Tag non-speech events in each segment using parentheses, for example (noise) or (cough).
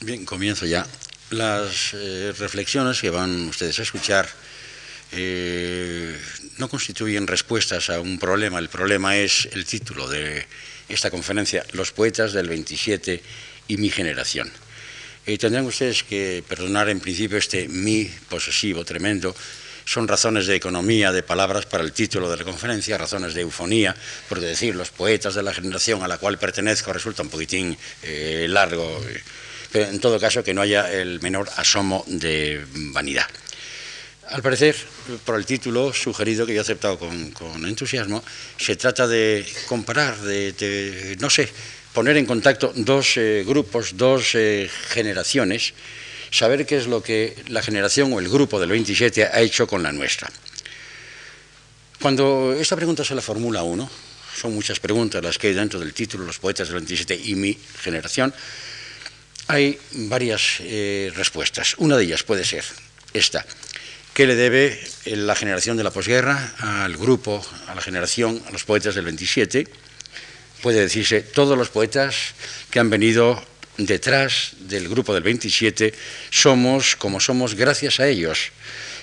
Bien, comienzo ya. Las eh, reflexiones que van ustedes a escuchar eh, no constituyen respuestas a un problema. El problema es el título de esta conferencia, Los poetas del 27 y mi generación. Eh, tendrán ustedes que perdonar en principio este mi posesivo tremendo. Son razones de economía de palabras para el título de la conferencia, razones de eufonía, porque decir los poetas de la generación a la cual pertenezco resulta un poquitín eh, largo, pero en todo caso que no haya el menor asomo de vanidad. Al parecer, por el título sugerido que yo he aceptado con, entusiasmo, se trata de comparar, de, no sé, poner en contacto dos eh, grupos, dos eh, generaciones, saber qué es lo que la generación o el grupo del 27 ha hecho con la nuestra. Cuando esta pregunta se la formula uno, son muchas preguntas las que hay dentro del título, los poetas del 27 y mi generación, hay varias eh, respuestas. Una de ellas puede ser esta. ¿Qué le debe la generación de la posguerra al grupo, a la generación, a los poetas del 27? Puede decirse, todos los poetas que han venido detrás del grupo del 27 somos como somos gracias a ellos.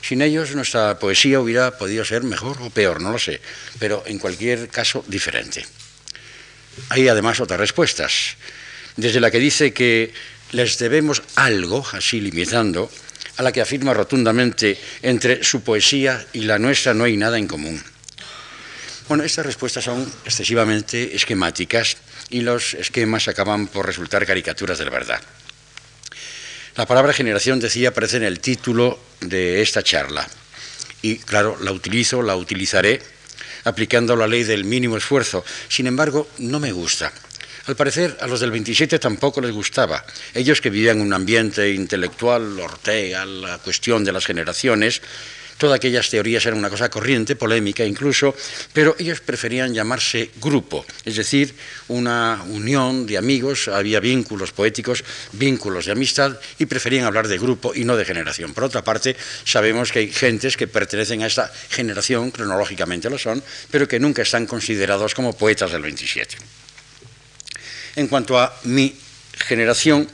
Sin ellos nuestra poesía hubiera podido ser mejor o peor, no lo sé, pero en cualquier caso diferente. Hay además otras respuestas, desde la que dice que les debemos algo, así limitando, a la que afirma rotundamente entre su poesía y la nuestra no hay nada en común. Bueno, estas respuestas son excesivamente esquemáticas y los esquemas acaban por resultar caricaturas de la verdad. La palabra generación, decía, aparece en el título de esta charla. Y claro, la utilizo, la utilizaré aplicando la ley del mínimo esfuerzo. Sin embargo, no me gusta. Al parecer, a los del 27 tampoco les gustaba. Ellos que vivían en un ambiente intelectual, Ortega, la cuestión de las generaciones, todas aquellas teorías eran una cosa corriente, polémica incluso, pero ellos preferían llamarse grupo, es decir, una unión de amigos, había vínculos poéticos, vínculos de amistad, y preferían hablar de grupo y no de generación. Por otra parte, sabemos que hay gentes que pertenecen a esta generación, cronológicamente lo son, pero que nunca están considerados como poetas del 27. En cuanto a mi generación,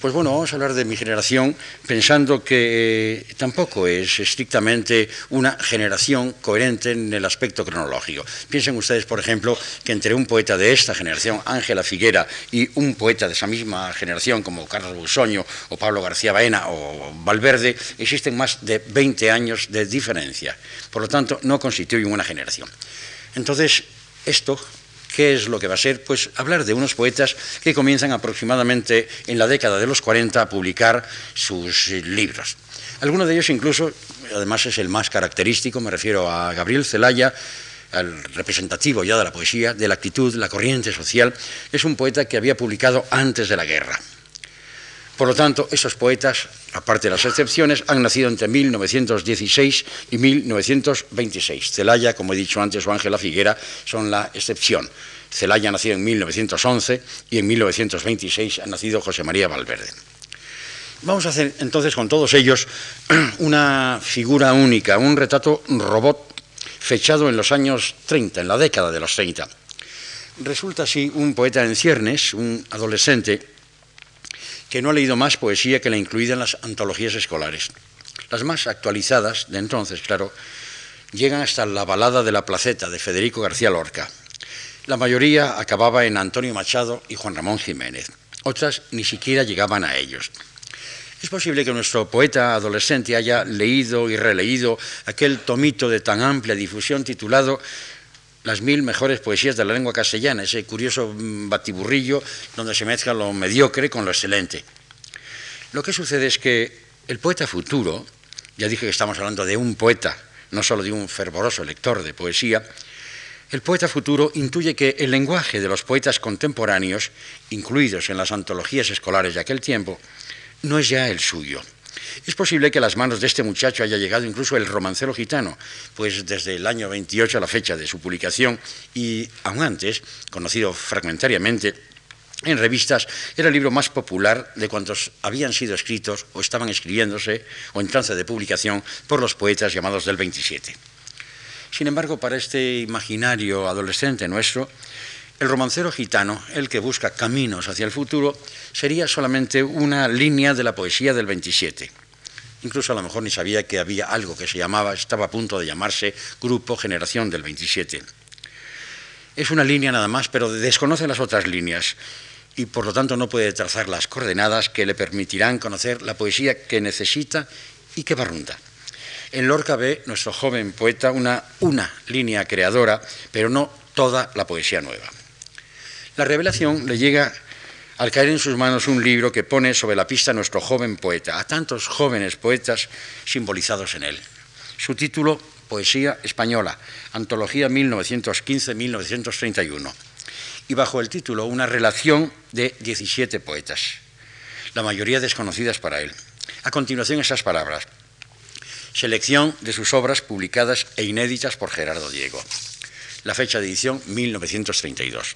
pues bueno, vamos a hablar de mi generación pensando que eh, tampoco es estrictamente una generación coherente en el aspecto cronológico. Piensen ustedes, por ejemplo, que entre un poeta de esta generación, Ángela Figuera, y un poeta de esa misma generación como Carlos Busoño o Pablo García Baena o Valverde, existen más de 20 años de diferencia. Por lo tanto, no constituyen una generación. Entonces, esto ¿Qué es lo que va a ser? Pues hablar de unos poetas que comienzan aproximadamente en la década de los 40 a publicar sus libros. Algunos de ellos incluso, además es el más característico, me refiero a Gabriel Celaya, al representativo ya de la poesía, de la actitud, la corriente social, es un poeta que había publicado antes de la guerra. Por lo tanto, esos poetas, aparte de las excepciones, han nacido entre 1916 y 1926. Celaya, como he dicho antes, o Ángela Figuera son la excepción. Celaya nació en 1911 y en 1926 ha nacido José María Valverde. Vamos a hacer entonces con todos ellos (clears throat) una figura única, un retrato robot fechado en los años 30, en la década de los 30. Resulta así un poeta en ciernes, un adolescente, que no ha leído más poesía que la incluida en las antologías escolares. Las más actualizadas de entonces, claro, llegan hasta la balada de la placeta de Federico García Lorca. La mayoría acababa en Antonio Machado y Juan Ramón Jiménez. Otras ni siquiera llegaban a ellos. Es posible que nuestro poeta adolescente haya leído y releído aquel tomito de tan amplia difusión titulado las mil mejores poesías de la lengua castellana, ese curioso batiburrillo donde se mezcla lo mediocre con lo excelente. Lo que sucede es que el poeta futuro, ya dije que estamos hablando de un poeta, no solo de un fervoroso lector de poesía, el poeta futuro intuye que el lenguaje de los poetas contemporáneos, incluidos en las antologías escolares de aquel tiempo, no es ya el suyo. Es posible que a las manos de este muchacho haya llegado incluso el romancero gitano, pues desde el año 28 a la fecha de su publicación y aún antes, conocido fragmentariamente en revistas, era el libro más popular de cuantos habían sido escritos o estaban escribiéndose o en trance de publicación por los poetas llamados del 27. Sin embargo, para este imaginario adolescente nuestro, el romancero gitano, el que busca caminos hacia el futuro, sería solamente una línea de la poesía del 27. Incluso a lo mejor ni sabía que había algo que se llamaba, estaba a punto de llamarse Grupo Generación del 27. Es una línea nada más, pero desconoce las otras líneas y por lo tanto no puede trazar las coordenadas que le permitirán conocer la poesía que necesita y que barrunta. En Lorca ve nuestro joven poeta una, una línea creadora, pero no toda la poesía nueva. La revelación le llega al caer en sus manos un libro que pone sobre la pista a nuestro joven poeta, a tantos jóvenes poetas simbolizados en él. Su título, Poesía Española, Antología 1915-1931 y bajo el título Una relación de 17 poetas, la mayoría desconocidas para él. A continuación esas palabras. Selección de sus obras publicadas e inéditas por Gerardo Diego. La fecha de edición 1932.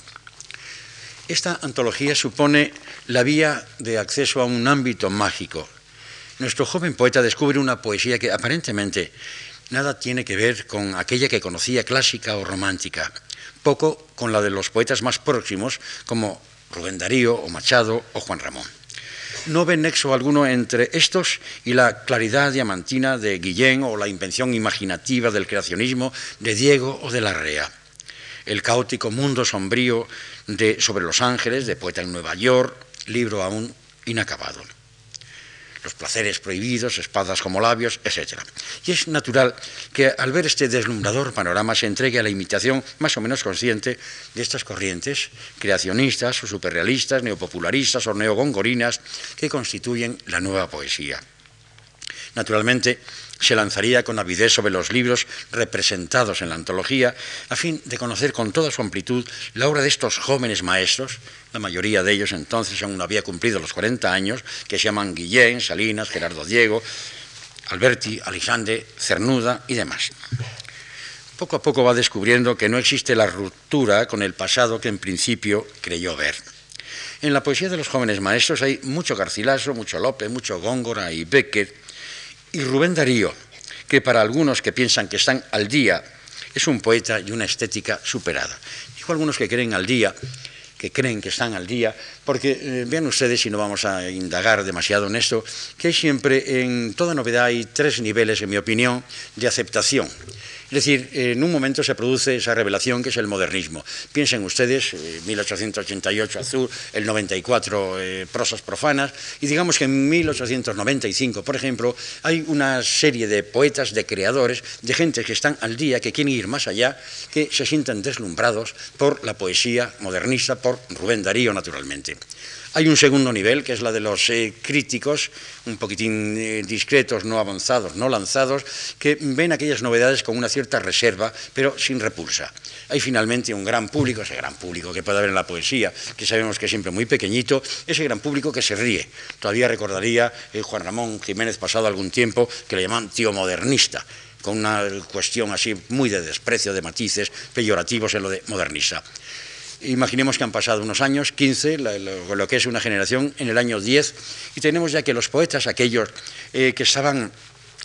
Esta antología supone la vía de acceso a un ámbito mágico. Nuestro joven poeta descubre una poesía que aparentemente nada tiene que ver con aquella que conocía clásica o romántica, poco con la de los poetas más próximos como Rubén Darío o Machado o Juan Ramón. No ve nexo alguno entre estos y la claridad diamantina de Guillén o la invención imaginativa del creacionismo de Diego o de Larrea. El caótico mundo sombrío de Sobre los Ángeles, de Poeta en Nueva York, libro aún inacabado los placeres prohibidos, espadas como labios, etc. Y es natural que al ver este deslumbrador panorama se entregue a la imitación más o menos consciente de estas corrientes creacionistas o superrealistas, neopopularistas o neogongorinas que constituyen la nueva poesía. Naturalmente, se lanzaría con avidez sobre los libros representados en la antología, a fin de conocer con toda su amplitud la obra de estos jóvenes maestros, la mayoría de ellos entonces aún no había cumplido los 40 años, que se llaman Guillén, Salinas, Gerardo Diego, Alberti, Alexandre, Cernuda y demás. Poco a poco va descubriendo que no existe la ruptura con el pasado que en principio creyó ver. En la poesía de los jóvenes maestros hay mucho Garcilaso, mucho Lope, mucho Góngora y Becker, y Rubén Darío, que para algunos que piensan que están al día, es un poeta y una estética superada. Dijo algunos que creen al día que creen que están al día, porque eh, vean ustedes, y no vamos a indagar demasiado en esto, que hay siempre, en toda novedad, hay tres niveles, en mi opinión, de aceptación. Es decir, en un momento se produce esa revelación que es el modernismo. Piensen ustedes, 1888 eh, Azul, el 94 eh, Prosas Profanas, y digamos que en 1895, por ejemplo, hay una serie de poetas, de creadores, de gente que están al día, que quieren ir más allá, que se sienten deslumbrados por la poesía modernista, por Rubén Darío, naturalmente. Hay un segundo nivel, que es la de los eh, críticos, un poquitín eh, discretos, no avanzados, no lanzados, que ven aquellas novedades con una cierta reserva, pero sin repulsa. Hay finalmente un gran público, ese gran público que puede haber en la poesía, que sabemos que es siempre muy pequeñito, ese gran público que se ríe. Todavía recordaría eh, Juan Ramón Jiménez pasado algún tiempo que le llaman tío modernista con una cuestión así muy de desprecio, de matices peyorativos en lo de modernista. Imaginemos que han pasado unos años, 15, lo, que es una generación, en el año 10, y tenemos ya que los poetas, aquellos eh, que estaban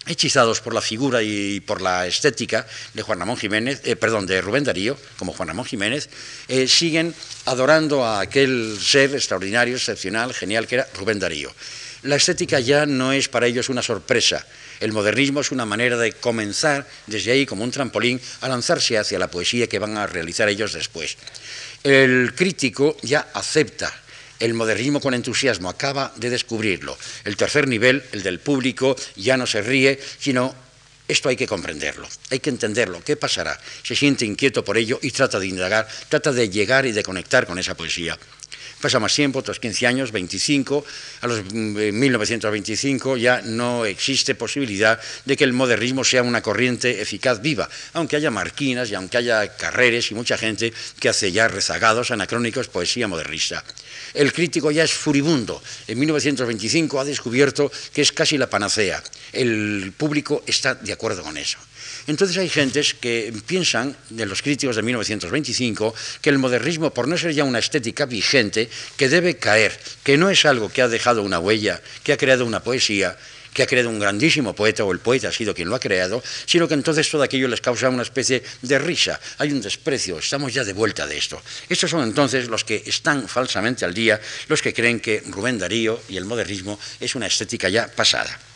hechizados por la figura y por la estética de Juan Ramón Jiménez, eh, perdón, de Rubén Darío, como Juan Ramón Jiménez, eh, siguen adorando a aquel ser extraordinario, excepcional, genial que era Rubén Darío. La estética ya no es para ellos una sorpresa. El modernismo es una manera de comenzar desde ahí como un trampolín a lanzarse hacia la poesía que van a realizar ellos después. El crítico ya acepta el modernismo con entusiasmo, acaba de descubrirlo. El tercer nivel, el del público, ya no se ríe, sino esto hay que comprenderlo, hay que entenderlo, qué pasará. Se siente inquieto por ello y trata de indagar, trata de llegar y de conectar con esa poesía. Pasa más tiempo, otros 15 años, 25, a los 1925 mm, ya no existe posibilidad de que el modernismo sea una corriente eficaz viva, aunque haya marquinas y aunque haya carreres y mucha gente que hace ya rezagados, anacrónicos, poesía modernista. El crítico ya es furibundo. En 1925 ha descubierto que es casi la panacea. El público está de acuerdo con eso. Entonces hay gentes que piensan, de los críticos de 1925, que el modernismo, por no ser ya una estética vigente, que debe caer, que no es algo que ha dejado una huella, que ha creado una poesía, que ha creado un grandísimo poeta o el poeta ha sido quien lo ha creado, sino que entonces todo aquello les causa una especie de risa, hay un desprecio, estamos ya de vuelta de esto. Estos son entonces los que están falsamente al día, los que creen que Rubén Darío y el modernismo es una estética ya pasada.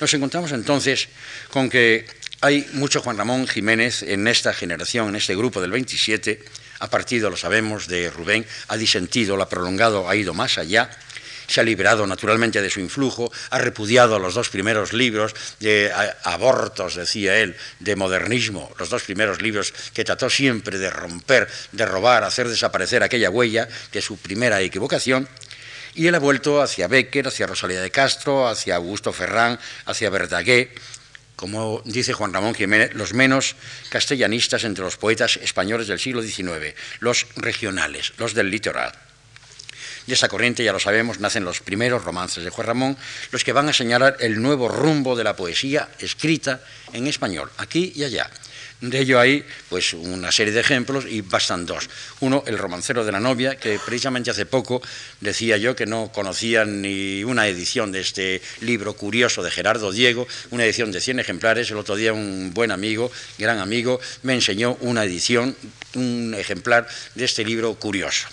Nos encontramos entonces con que hay mucho Juan Ramón Jiménez en esta generación, en este grupo del 27, ha partido, lo sabemos, de Rubén, ha disentido, lo ha prolongado, ha ido más allá, se ha liberado naturalmente de su influjo, ha repudiado los dos primeros libros de abortos, decía él, de modernismo, los dos primeros libros que trató siempre de romper, de robar, hacer desaparecer aquella huella de su primera equivocación, y él ha vuelto hacia Becker, hacia Rosalía de Castro, hacia Augusto Ferrán, hacia Verdaguer, como dice Juan Ramón Jiménez, los menos castellanistas entre los poetas españoles del siglo XIX, los regionales, los del litoral. De esa corriente, ya lo sabemos, nacen los primeros romances de Juan Ramón, los que van a señalar el nuevo rumbo de la poesía escrita en español, aquí y allá. De ello hay pues una serie de ejemplos y bastan dos. Uno, El romancero de la novia, que precisamente hace poco decía yo que no conocía ni una edición de este libro curioso de Gerardo Diego, una edición de 100 ejemplares. El otro día un buen amigo, gran amigo, me enseñó una edición, un ejemplar de este libro curioso.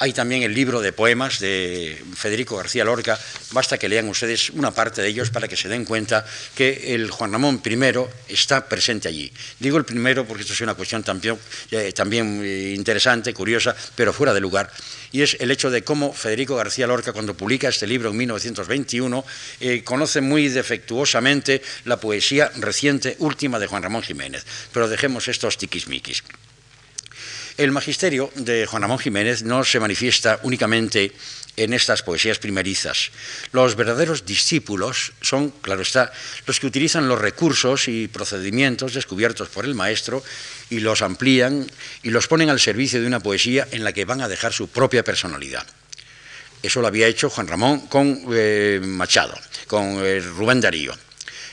Hay también el libro de poemas de Federico García Lorca. Basta que lean ustedes una parte de ellos para que se den cuenta que el Juan Ramón I está presente allí. Digo el primero porque esto es una cuestión también, eh, eh, interesante, curiosa, pero fuera de lugar. Y es el hecho de cómo Federico García Lorca, cuando publica este libro en 1921, eh, conoce muy defectuosamente la poesía reciente última de Juan Ramón Jiménez. Pero dejemos estos tiquismiquis. El magisterio de Juan Ramón Jiménez no se manifiesta únicamente en estas poesías primerizas. Los verdaderos discípulos son, claro está, los que utilizan los recursos y procedimientos descubiertos por el maestro y los amplían y los ponen al servicio de una poesía en la que van a dejar su propia personalidad. Eso lo había hecho Juan Ramón con eh, Machado, con eh, Rubén Darío.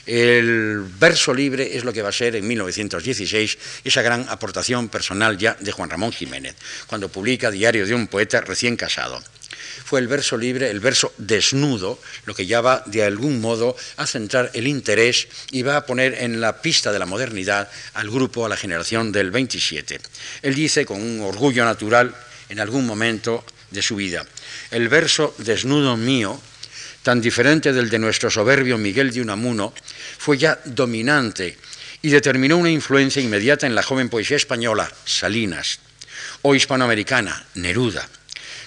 El verso libre es lo que va a ser en 1916 esa gran aportación personal ya de Juan Ramón Jiménez, cuando publica Diario de un poeta recién casado fue el verso libre, el verso desnudo, lo que ya va de algún modo a centrar el interés y va a poner en la pista de la modernidad al grupo, a la generación del 27. Él dice con un orgullo natural en algún momento de su vida, el verso desnudo mío tan diferente del de nuestro soberbio Miguel de Unamuno, fue ya dominante y determinó una influencia inmediata en la joven poesía española, Salinas, o hispanoamericana, Neruda,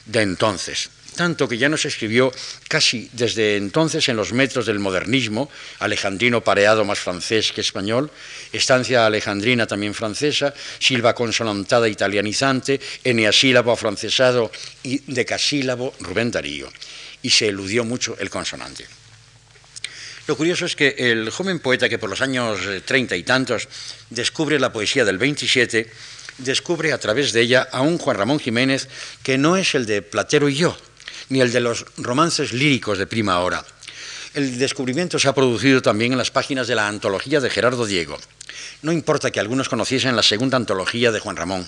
de entonces. Tanto que ya no se escribió casi desde entonces en los metros del modernismo, alejandrino pareado más francés que español, estancia alejandrina también francesa, silva consonantada italianizante, eneasílabo afrancesado y decasílabo Rubén Darío y se eludió mucho el consonante. Lo curioso es que el joven poeta que por los años eh, treinta y tantos descubre la poesía del 27, descubre a través de ella a un Juan Ramón Jiménez que no es el de Platero y yo, ni el de los romances líricos de prima hora. El descubrimiento se ha producido también en las páginas de la antología de Gerardo Diego. No importa que algunos conociesen la segunda antología de Juan Ramón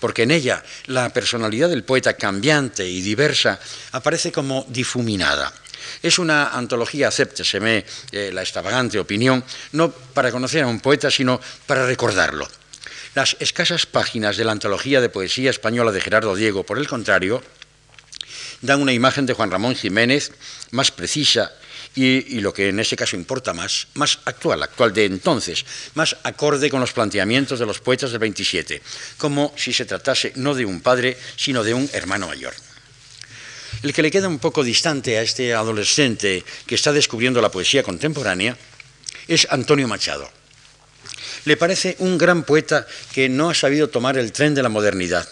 porque en ella la personalidad del poeta cambiante y diversa aparece como difuminada. Es una antología, acépteseme eh, la extravagante opinión, no para conocer a un poeta, sino para recordarlo. Las escasas páginas de la antología de poesía española de Gerardo Diego, por el contrario, dan una imagen de Juan Ramón Jiménez más precisa y, lo que en ese caso importa más, más actual, actual de entonces, más acorde con los planteamientos de los poetas del 27, como si se tratase no de un padre, sino de un hermano mayor. El que le queda un poco distante a este adolescente que está descubriendo la poesía contemporánea es Antonio Machado. Le parece un gran poeta que no ha sabido tomar el tren de la modernidad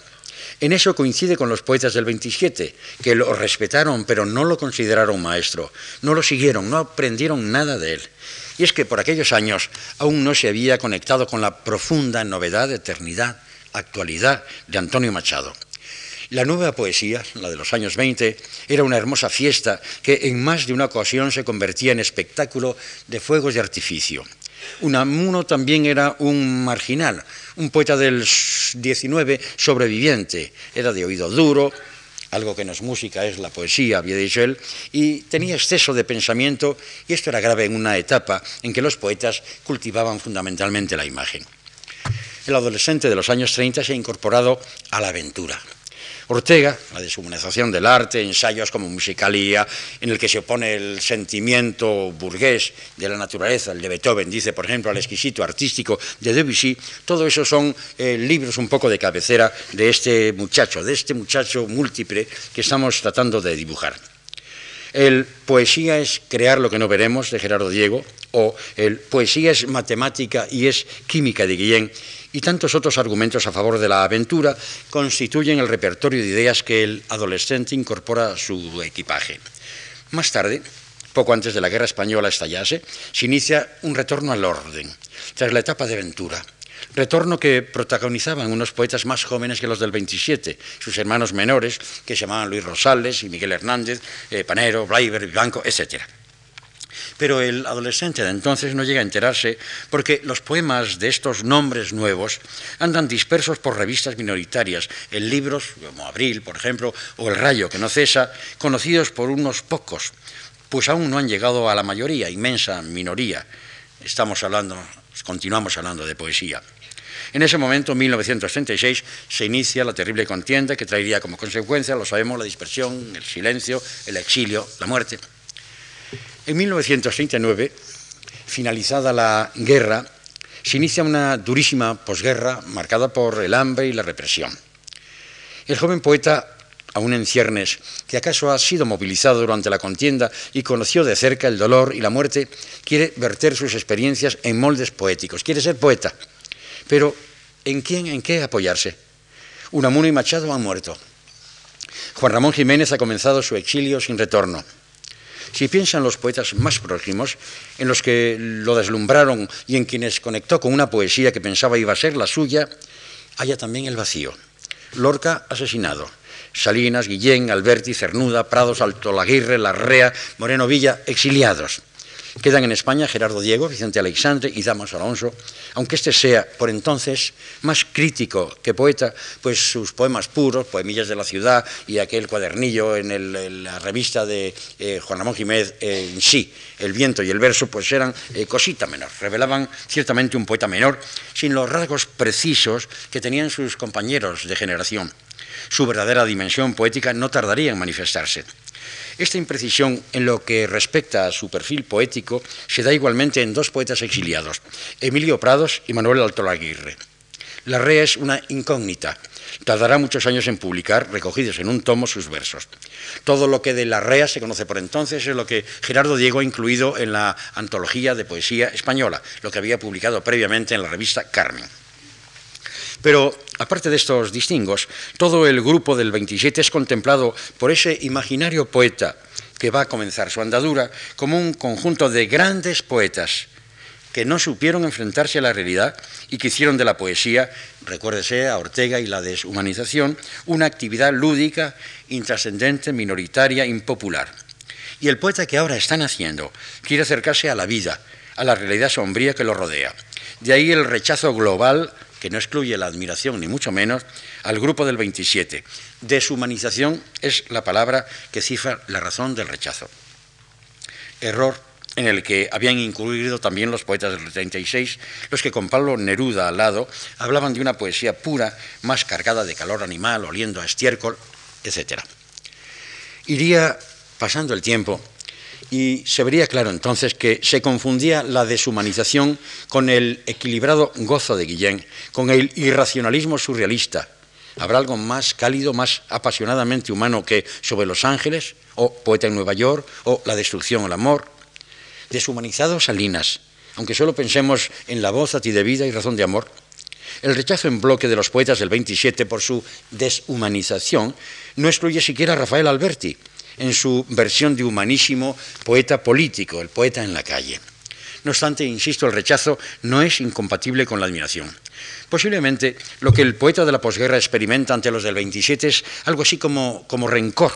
en eso coincide con los poetas del 27, que lo respetaron pero no lo consideraron maestro, no lo siguieron, no aprendieron nada de él. Y es que por aquellos años aún no se había conectado con la profunda novedad, eternidad, actualidad de Antonio Machado. La nueva poesía, la de los años 20, era una hermosa fiesta que en más de una ocasión se convertía en espectáculo de fuegos de artificio. Unamuno también era un marginal, un poeta del 19 sobreviviente. Era de oído duro, algo que no es música, es la poesía, había dicho él, y tenía exceso de pensamiento, y esto era grave en una etapa en que los poetas cultivaban fundamentalmente la imagen. El adolescente de los años 30 se ha incorporado a la aventura, Ortega, la deshumanización del arte, ensayos como Musicalía, en el que se opone el sentimiento burgués de la naturaleza, el de Beethoven, dice, por ejemplo, al exquisito artístico de Debussy, todo eso son eh, libros un poco de cabecera de este muchacho, de este muchacho múltiple que estamos tratando de dibujar. El Poesía es crear lo que no veremos, de Gerardo Diego, o el Poesía es matemática y es química, de Guillén, y tantos otros argumentos a favor de la aventura constituyen el repertorio de ideas que el adolescente incorpora a su equipaje. Más tarde, poco antes de la guerra española estallase, se inicia un retorno al orden, tras la etapa de aventura. Retorno que protagonizaban unos poetas más jóvenes que los del 27, sus hermanos menores, que se llamaban Luis Rosales y Miguel Hernández, eh, Panero, Bleiber, Blanco, etc. Pero el adolescente de entonces no llega a enterarse porque los poemas de estos nombres nuevos andan dispersos por revistas minoritarias, en libros como Abril, por ejemplo, o El Rayo, que no cesa, conocidos por unos pocos, pues aún no han llegado a la mayoría, inmensa minoría. Estamos hablando, continuamos hablando de poesía. En ese momento, en 1936, se inicia la terrible contienda que traería como consecuencia, lo sabemos, la dispersión, el silencio, el exilio, la muerte. En 1939, finalizada la guerra, se inicia una durísima posguerra marcada por el hambre y la represión. El joven poeta, aún en ciernes, que acaso ha sido movilizado durante la contienda y conoció de cerca el dolor y la muerte, quiere verter sus experiencias en moldes poéticos, quiere ser poeta. Pero, ¿en quién, en qué apoyarse? Unamuno y Machado han muerto. Juan Ramón Jiménez ha comenzado su exilio sin retorno. Si piensan los poetas más próximos, en los que lo deslumbraron y en quienes conectó con una poesía que pensaba iba a ser la suya, haya también el vacío. Lorca asesinado, Salinas, Guillén, Alberti, Cernuda, Prados, Alto Laguirre, Larrea, Moreno Villa, exiliados. Quedan en España Gerardo Diego, Vicente Alexandre y Damas Alonso, aunque este sea por entonces más crítico que poeta, pues sus poemas puros, Poemillas de la Ciudad y aquel cuadernillo en, la revista de eh, Juan Ramón Jiménez en sí, El viento y el verso, pues eran eh, cosita menor, revelaban ciertamente un poeta menor, sin los rasgos precisos que tenían sus compañeros de generación. Su verdadera dimensión poética no tardaría en manifestarse. Esta imprecisión en lo que respecta a su perfil poético se da igualmente en dos poetas exiliados, Emilio Prados y Manuel Altolaguirre. La rea es una incógnita. Tardará muchos años en publicar, recogidos en un tomo, sus versos. Todo lo que de la rea se conoce por entonces es lo que Gerardo Diego ha incluido en la antología de poesía española, lo que había publicado previamente en la revista Carmen. Pero, aparte de estos distingos, todo el grupo del 27 es contemplado por ese imaginario poeta que va a comenzar su andadura como un conjunto de grandes poetas que no supieron enfrentarse a la realidad y que hicieron de la poesía, recuérdese a Ortega y la deshumanización, una actividad lúdica, intrascendente, minoritaria, impopular. Y el poeta que ahora están haciendo quiere acercarse a la vida, a la realidad sombría que lo rodea. De ahí el rechazo global que no excluye la admiración ni mucho menos, al grupo del 27. Deshumanización es la palabra que cifra la razón del rechazo. Error en el que habían incluido también los poetas del 36, los que con Pablo Neruda al lado hablaban de una poesía pura, más cargada de calor animal, oliendo a estiércol, etc. Iría pasando el tiempo y se vería claro entonces que se confundía la deshumanización con el equilibrado gozo de Guillén, con el irracionalismo surrealista. ¿Habrá algo más cálido, más apasionadamente humano que sobre los ángeles, o Poeta en Nueva York, o La destrucción, el amor? Deshumanizado Salinas, aunque solo pensemos en la voz a ti de vida y razón de amor. El rechazo en bloque de los poetas del 27 por su deshumanización no excluye siquiera a Rafael Alberti, en su versión de humanísimo poeta político, el poeta en la calle. No obstante, insisto, el rechazo no es incompatible con la admiración. Posiblemente lo que el poeta de la posguerra experimenta ante los del 27 es algo así como, como rencor,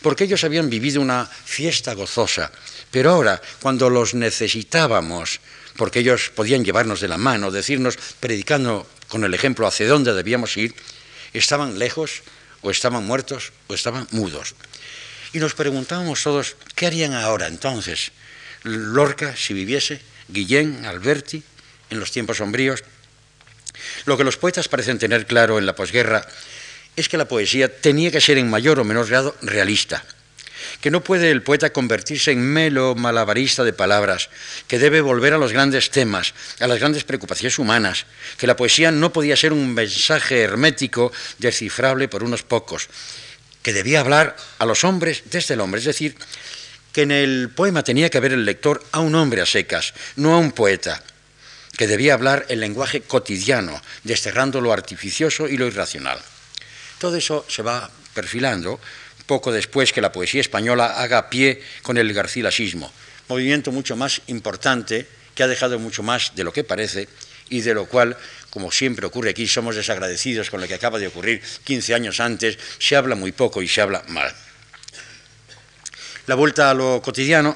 porque ellos habían vivido una fiesta gozosa, pero ahora, cuando los necesitábamos, porque ellos podían llevarnos de la mano, decirnos, predicando con el ejemplo hacia dónde debíamos ir, estaban lejos o estaban muertos o estaban mudos. Y nos preguntábamos todos, ¿qué harían ahora entonces? Lorca, si viviese, Guillén, Alberti, en los tiempos sombríos. Lo que los poetas parecen tener claro en la posguerra es que la poesía tenía que ser en mayor o menor grado realista, que no puede el poeta convertirse en melo malabarista de palabras, que debe volver a los grandes temas, a las grandes preocupaciones humanas, que la poesía no podía ser un mensaje hermético descifrable por unos pocos, que debía hablar a los hombres desde el hombre, es decir, que en el poema tenía que ver el lector a un hombre a secas, no a un poeta, que debía hablar el lenguaje cotidiano, desterrando lo artificioso y lo irracional. Todo eso se va perfilando poco después que la poesía española haga pie con el garcilasismo, movimiento mucho más importante que ha dejado mucho más de lo que parece y de lo cual, como siempre ocurre aquí, somos desagradecidos con lo que acaba de ocurrir 15 años antes, se habla muy poco y se habla mal. La vuelta a lo cotidiano,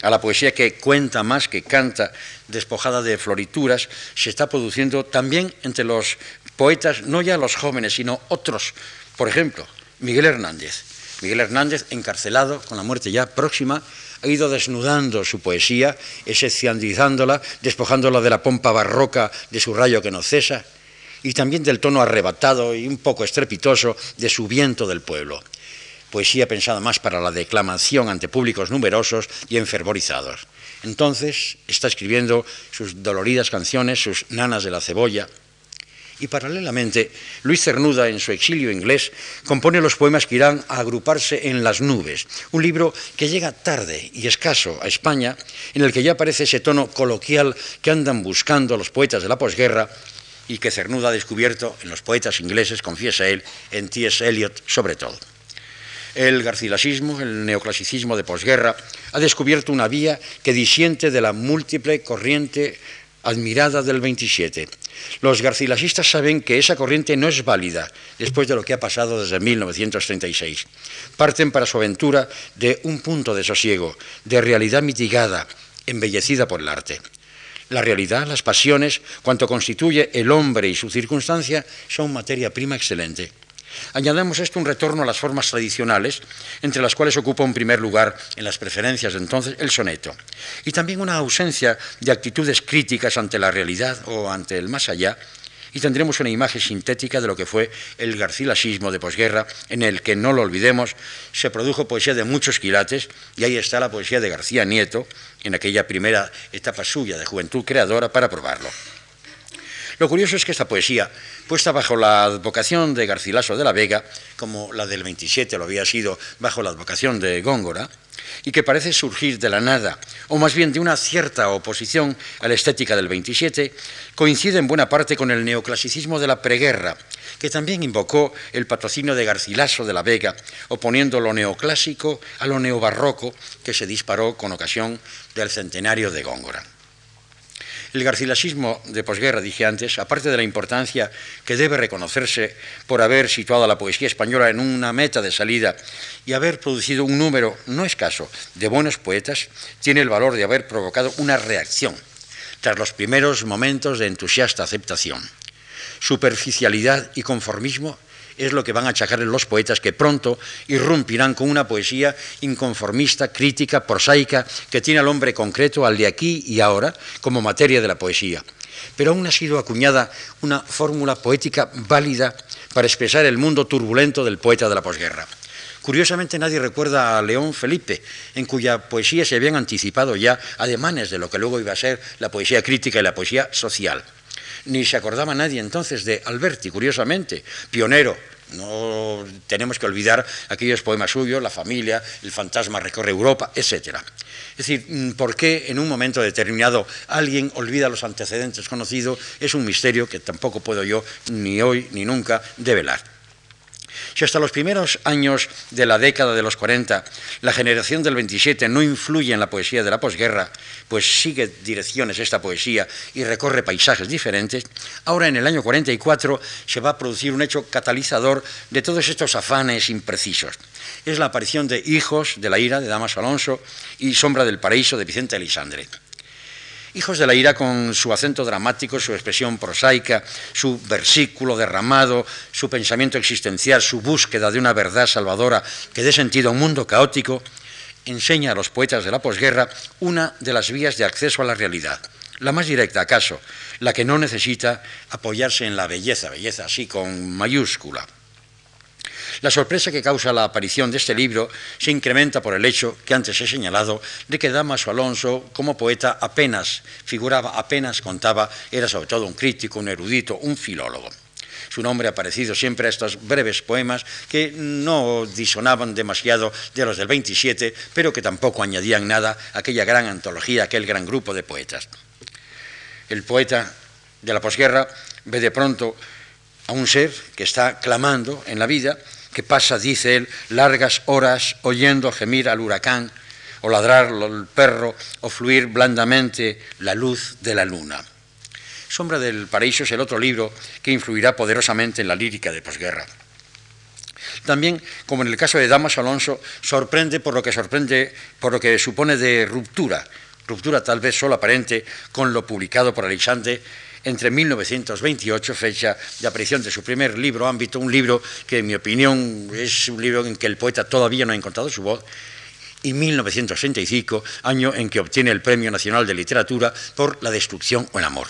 a la poesía que cuenta más que canta, despojada de florituras, se está produciendo también entre los poetas, no ya los jóvenes, sino otros. Por ejemplo, Miguel Hernández. Miguel Hernández, encarcelado, con la muerte ya próxima, ha ido desnudando su poesía, esencializándola, despojándola de la pompa barroca de su rayo que no cesa, y también del tono arrebatado y un poco estrepitoso de su viento del pueblo. Poesía pensada más para la declamación ante públicos numerosos y enfervorizados. Entonces está escribiendo sus doloridas canciones, sus nanas de la cebolla, y paralelamente, Luis Cernuda, en su exilio inglés, compone los poemas que irán a agruparse en Las nubes, un libro que llega tarde y escaso a España, en el que ya aparece ese tono coloquial que andan buscando los poetas de la posguerra y que Cernuda ha descubierto en los poetas ingleses, confiesa él, en T.S. Eliot sobre todo. El garcilasismo, el neoclasicismo de posguerra, ha descubierto una vía que disiente de la múltiple corriente admirada del 27. Los garcilasistas saben que esa corriente no es válida después de lo que ha pasado desde 1936. Parten para su aventura de un punto de sosiego, de realidad mitigada, embellecida por el arte. La realidad, las pasiones, cuanto constituye el hombre y su circunstancia, son materia prima excelente. Añadamos esto un retorno a las formas tradicionales, entre las cuales ocupa un primer lugar en las preferencias de entonces el soneto, y también una ausencia de actitudes críticas ante la realidad o ante el más allá, y tendremos una imagen sintética de lo que fue el garcilasismo de posguerra, en el que, no lo olvidemos, se produjo poesía de muchos quilates, y ahí está la poesía de García Nieto, en aquella primera etapa suya de juventud creadora, para probarlo. Lo curioso es que esta poesía, puesta bajo la advocación de Garcilaso de la Vega, como la del 27 lo había sido bajo la advocación de Góngora, y que parece surgir de la nada, o más bien de una cierta oposición a la estética del 27, coincide en buena parte con el neoclasicismo de la preguerra, que también invocó el patrocinio de Garcilaso de la Vega, oponiendo lo neoclásico a lo neobarroco que se disparó con ocasión del centenario de Góngora. El garcilasismo de posguerra, dije antes, aparte de la importancia que debe reconocerse por haber situado a la poesía española en una meta de salida y haber producido un número no escaso de buenos poetas, tiene el valor de haber provocado una reacción tras los primeros momentos de entusiasta aceptación. Superficialidad y conformismo es lo que van a achacar los poetas que pronto irrumpirán con una poesía inconformista, crítica, prosaica, que tiene al hombre concreto, al de aquí y ahora, como materia de la poesía. Pero aún ha sido acuñada una fórmula poética válida para expresar el mundo turbulento del poeta de la posguerra. Curiosamente nadie recuerda a León Felipe, en cuya poesía se habían anticipado ya ademanes de lo que luego iba a ser la poesía crítica y la poesía social ni se acordaba nadie entonces de Alberti, curiosamente, pionero. No tenemos que olvidar aquellos poemas suyos, La familia, El fantasma recorre Europa, etc. Es decir, mm, ¿por qué en un momento determinado alguien olvida los antecedentes conocidos? Es un misterio que tampoco puedo yo, ni hoy ni nunca, develar. Si hasta los primeros años de la década de los 40 la generación del 27 no influye en la poesía de la posguerra, pues sigue direcciones esta poesía y recorre paisajes diferentes, ahora en el año 44 se va a producir un hecho catalizador de todos estos afanes imprecisos. Es la aparición de Hijos de la Ira de Damas Alonso y Sombra del Paraíso de Vicente Elisandre. Hijos de la ira con su acento dramático, su expresión prosaica, su versículo derramado, su pensamiento existencial, su búsqueda de una verdad salvadora que dé sentido a un mundo caótico, enseña a los poetas de la posguerra una de las vías de acceso a la realidad. La más directa, acaso, la que no necesita apoyarse en la belleza, belleza así con mayúscula. La sorpresa que causa la aparición de este libro se incrementa por el hecho que antes he señalado de que Damaso Alonso, como poeta, apenas figuraba, apenas contaba, era sobre todo un crítico, un erudito, un filólogo. Su nombre aparecido siempre a estos breves poemas que no disonaban demasiado de los del 27, pero que tampoco añadían nada a aquella gran antología, aquel gran grupo de poetas. El poeta de la posguerra ve de pronto a un ser que está clamando en la vida que pasa, dice él, largas horas oyendo gemir al huracán, o ladrar el perro, o fluir blandamente la luz de la luna. Sombra del Paraíso es el otro libro que influirá poderosamente en la lírica de posguerra. También, como en el caso de Damas Alonso, sorprende por lo que sorprende, por lo que supone de ruptura, ruptura tal vez solo aparente con lo publicado por Alexandre entre 1928, fecha de aparición de su primer libro, Ámbito, un libro que en mi opinión es un libro en que el poeta todavía no ha encontrado su voz, y 1965, año en que obtiene el Premio Nacional de Literatura por La destrucción o el amor.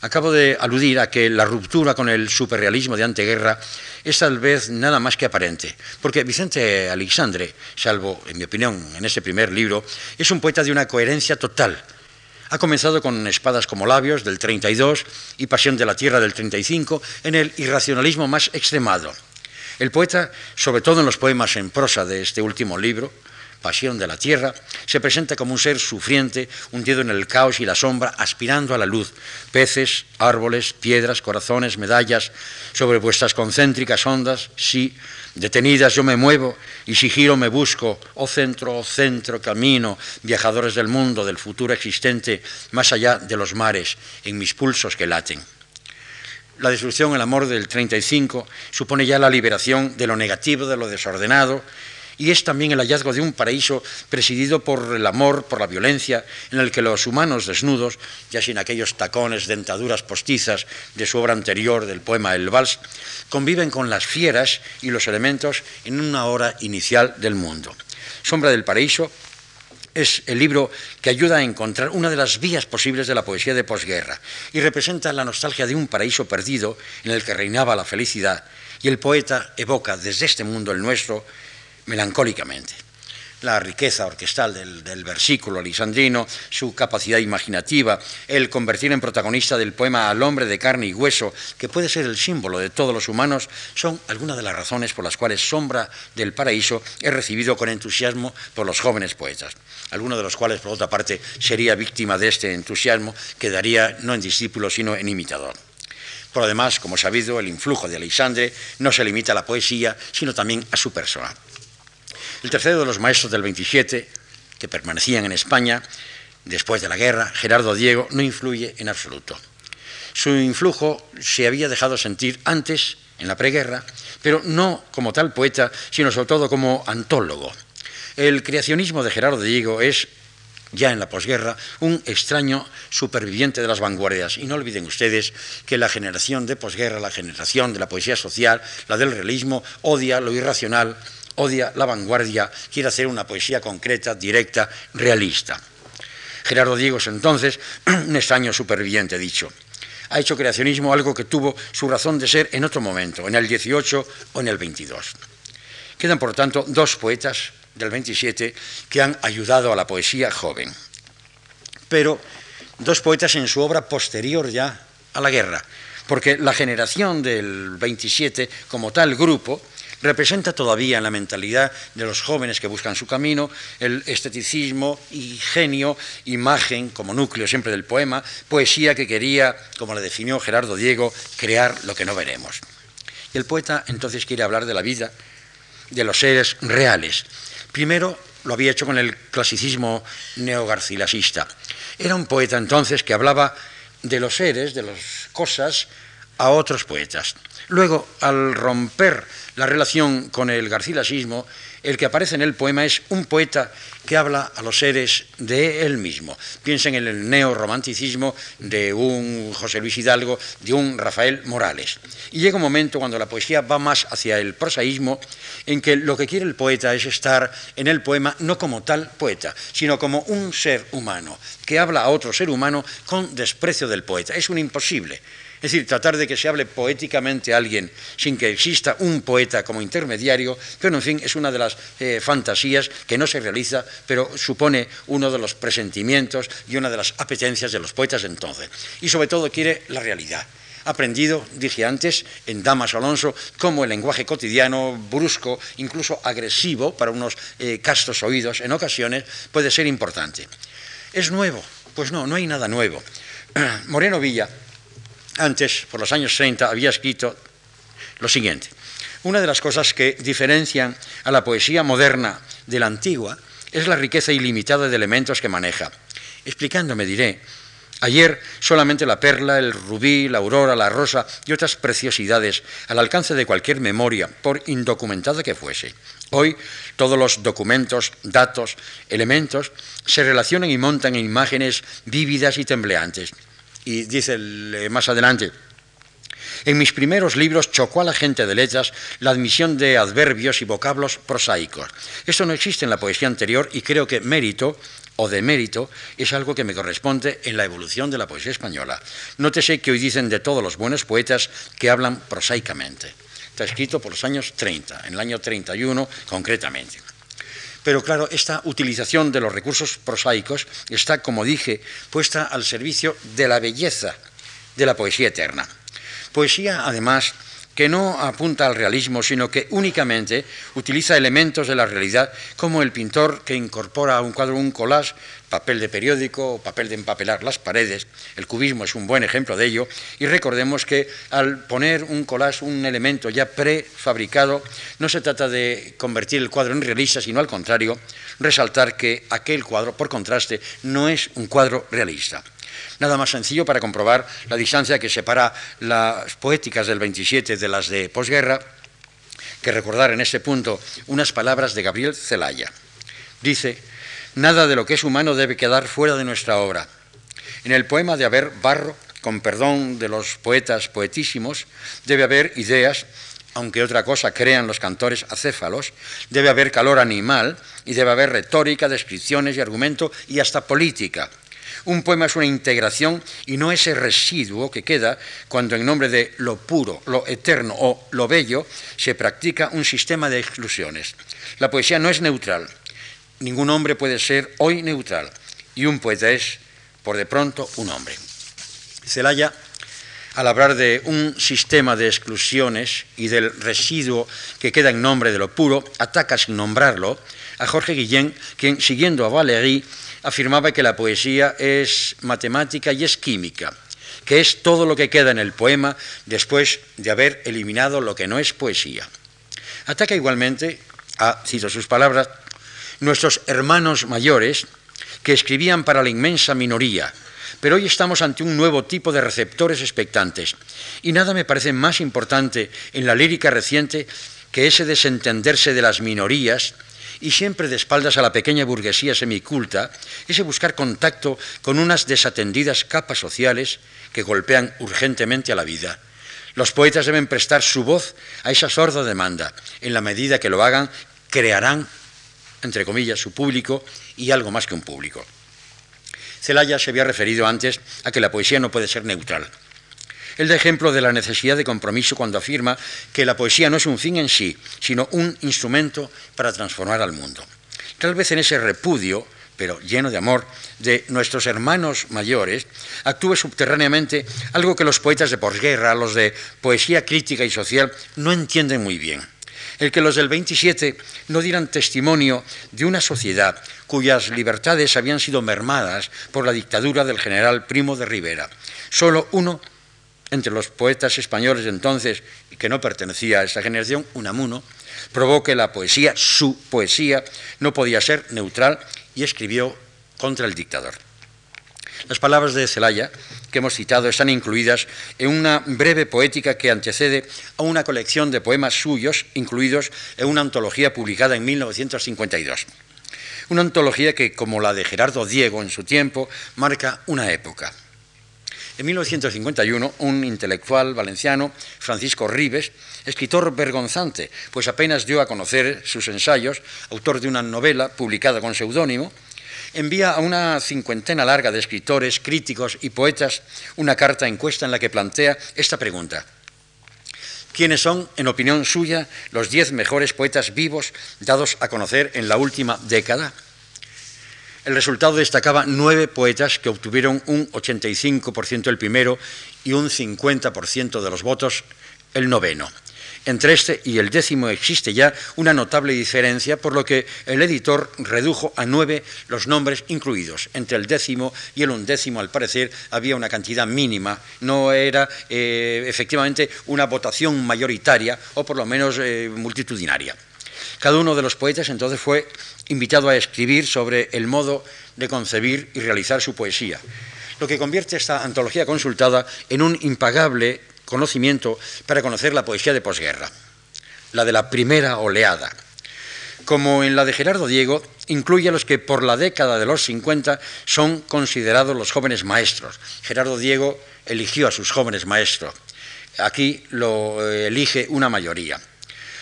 Acabo de aludir a que la ruptura con el superrealismo de anteguerra es tal vez nada más que aparente, porque Vicente Alexandre, salvo en mi opinión en ese primer libro, es un poeta de una coherencia total, ha comenzado con Espadas como labios del 32 y Pasión de la Tierra del 35 en el irracionalismo más extremado. El poeta, sobre todo en los poemas en prosa de este último libro, Pasión de la Tierra, se presenta como un ser sufriente, hundido en el caos y la sombra, aspirando a la luz. Peces, árboles, piedras, corazones, medallas, sobre vuestras concéntricas ondas, sí, detenidas yo me muevo, y si giro me busco, oh centro, oh centro, camino, viajadores del mundo, del futuro existente, más allá de los mares, en mis pulsos que laten. La destrucción, el amor del 35, supone ya la liberación de lo negativo, de lo desordenado, y es también el hallazgo de un paraíso presidido por el amor, por la violencia, en el que los humanos desnudos, ya sin aquellos tacones, dentaduras postizas de su obra anterior del poema El Vals, conviven con las fieras y los elementos en una hora inicial del mundo. Sombra del Paraíso es el libro que ayuda a encontrar una de las vías posibles de la poesía de posguerra y representa la nostalgia de un paraíso perdido en el que reinaba la felicidad y el poeta evoca desde este mundo el nuestro melancólicamente. La riqueza orquestal del, versículo lisandrino, su capacidad imaginativa, el convertir en protagonista del poema al hombre de carne y hueso, que puede ser el símbolo de todos los humanos, son algunas de las razones por las cuales Sombra del Paraíso es recibido con entusiasmo por los jóvenes poetas, alguno de los cuales, por otra parte, sería víctima de este entusiasmo, quedaría no en discípulo, sino en imitador. Por lo demás, como sabido, el influjo de Alexandre no se limita a la poesía, sino también a su persona. El tercero de los maestros del 27, que permanecían en España después de la guerra, Gerardo Diego, no influye en absoluto. Su influjo se había dejado sentir antes, en la preguerra, pero no como tal poeta, sino sobre todo como antólogo. El creacionismo de Gerardo Diego es ya en la posguerra, un extraño superviviente de las vanguardias. Y no olviden ustedes que la generación de posguerra, la generación de la poesía social, la del realismo, odia lo irracional, odia la vanguardia, quiere hacer una poesía concreta, directa, realista. Gerardo Diego es entonces (clears throat) un extraño superviviente, dicho. Ha hecho creacionismo algo que tuvo su razón de ser en otro momento, en el 18 o en el 22. Quedan, por tanto, dos poetas del 27 que han ayudado a la poesía joven, pero dos poetas en su obra posterior ya a la guerra, porque la generación del 27 como tal grupo representa todavía en la mentalidad de los jóvenes que buscan su camino el esteticismo y genio, imagen como núcleo siempre del poema, poesía que quería, como le definió Gerardo Diego, crear lo que no veremos. Y el poeta entonces quiere hablar de la vida, de los seres reales. Primero lo había hecho con el clasicismo neogarcilasista. Era un poeta entonces que hablaba de los seres, de las cosas, a otros poetas. Luego, al romper la relación con el garcilasismo, el que aparece en el poema es un poeta que habla a los seres de él mismo. Piensen en el neorromanticismo de un José Luis Hidalgo, de un Rafael Morales. Y llega un momento cuando la poesía va más hacia el prosaísmo, en que lo que quiere el poeta es estar en el poema no como tal poeta, sino como un ser humano, que habla a otro ser humano con desprecio del poeta. Es un imposible. Es decir, tratar de que se hable poéticamente a alguien sin que exista un poeta como intermediario, pero en fin, es una de las eh, fantasías que no se realiza, pero supone uno de los presentimientos y una de las apetencias de los poetas de entonces. Y sobre todo quiere la realidad aprendido, dije antes, en Damas Alonso, cómo el lenguaje cotidiano, brusco, incluso agresivo para unos eh, castos oídos en ocasiones, puede ser importante. ¿Es nuevo? Pues no, no hay nada nuevo. (clears throat) Moreno Villa antes, por los años 30, había escrito lo siguiente. Una de las cosas que diferencian a la poesía moderna de la antigua es la riqueza ilimitada de elementos que maneja. Explicándome diré, ayer solamente la perla, el rubí, la aurora, la rosa y otras preciosidades al alcance de cualquier memoria, por indocumentada que fuese. Hoy todos los documentos, datos, elementos se relacionan y montan en imágenes vívidas y tembleantes y dice eh, más adelante, en mis primeros libros chocó a la gente de letras la admisión de adverbios y vocablos prosaicos. Esto no existe en la poesía anterior y creo que mérito o de mérito es algo que me corresponde en la evolución de la poesía española. Nótese que hoy dicen de todos los buenos poetas que hablan prosaicamente. Está escrito por los años 30, en el año 31 concretamente. Pero claro, esta utilización de los recursos prosaicos está, como dije, puesta al servicio de la belleza de la poesía eterna. Poesía, además, que no apunta al realismo, sino que únicamente utiliza elementos de la realidad, como el pintor que incorpora a un cuadro un collage, papel de periódico papel de empapelar las paredes. El cubismo es un buen ejemplo de ello. Y recordemos que al poner un collage, un elemento ya prefabricado, no se trata de convertir el cuadro en realista, sino al contrario, resaltar que aquel cuadro, por contraste, no es un cuadro realista. Nada más sencillo para comprobar la distancia que separa las poéticas del 27 de las de posguerra, que recordar en este punto unas palabras de Gabriel Zelaya. Dice, nada de lo que es humano debe quedar fuera de nuestra obra. En el poema de haber barro, con perdón de los poetas poetísimos, debe haber ideas, aunque otra cosa crean los cantores acéfalos, debe haber calor animal y debe haber retórica, descripciones y argumento y hasta política. Un poema es una integración y no ese residuo que queda cuando en nombre de lo puro, lo eterno o lo bello se practica un sistema de exclusiones. La poesía no es neutral. Ningún hombre puede ser hoy neutral y un poeta es, por de pronto, un hombre. Celaya, al hablar de un sistema de exclusiones y del residuo que queda en nombre de lo puro, ataca sin nombrarlo a Jorge Guillén, quien, siguiendo a Valéry, afirmaba que la poesía es matemática y es química, que es todo lo que queda en el poema después de haber eliminado lo que no es poesía. Ataca igualmente, a, cito sus palabras, nuestros hermanos mayores que escribían para la inmensa minoría, pero hoy estamos ante un nuevo tipo de receptores expectantes, y nada me parece más importante en la lírica reciente que ese desentenderse de las minorías y siempre de espaldas a la pequeña burguesía semiculta, ese buscar contacto con unas desatendidas capas sociales que golpean urgentemente a la vida. Los poetas deben prestar su voz a esa sorda demanda. En la medida que lo hagan, crearán, entre comillas, su público y algo más que un público. Celaya se había referido antes a que la poesía no puede ser neutral. Él da ejemplo de la necesidad de compromiso cuando afirma que la poesía no es un fin en sí, sino un instrumento para transformar al mundo. Tal vez en ese repudio, pero lleno de amor, de nuestros hermanos mayores, actúe subterráneamente algo que los poetas de posguerra, los de poesía crítica y social, no entienden muy bien. El que los del 27 no dieran testimonio de una sociedad cuyas libertades habían sido mermadas por la dictadura del general Primo de Rivera. Solo uno entre los poetas españoles de entonces, y que no pertenecía a esa generación, Unamuno, probó que la poesía, su poesía, no podía ser neutral y escribió contra el dictador. Las palabras de Celaya, que hemos citado están incluidas en una breve poética que antecede a una colección de poemas suyos incluidos en una antología publicada en 1952. Una antología que, como la de Gerardo Diego en su tiempo, marca una época. En 1951, un intelectual valenciano, Francisco Ribes, escritor vergonzante, pues apenas dio a conocer sus ensayos, autor de una novela publicada con seudónimo, envía a una cincuentena larga de escritores, críticos y poetas una carta encuesta en la que plantea esta pregunta. ¿Quiénes son, en opinión suya, los diez mejores poetas vivos dados a conocer en la última década? El resultado destacaba nueve poetas que obtuvieron un 85% el primero y un 50% de los votos el noveno. Entre este y el décimo existe ya una notable diferencia, por lo que el editor redujo a nueve los nombres incluidos. Entre el décimo y el undécimo, al parecer, había una cantidad mínima, no era eh, efectivamente una votación mayoritaria o por lo menos eh, multitudinaria. Cada uno de los poetas entonces fue invitado a escribir sobre el modo de concebir y realizar su poesía, lo que convierte esta antología consultada en un impagable conocimiento para conocer la poesía de posguerra, la de la primera oleada. Como en la de Gerardo Diego, incluye a los que por la década de los 50 son considerados los jóvenes maestros. Gerardo Diego eligió a sus jóvenes maestros. Aquí lo eh, elige una mayoría.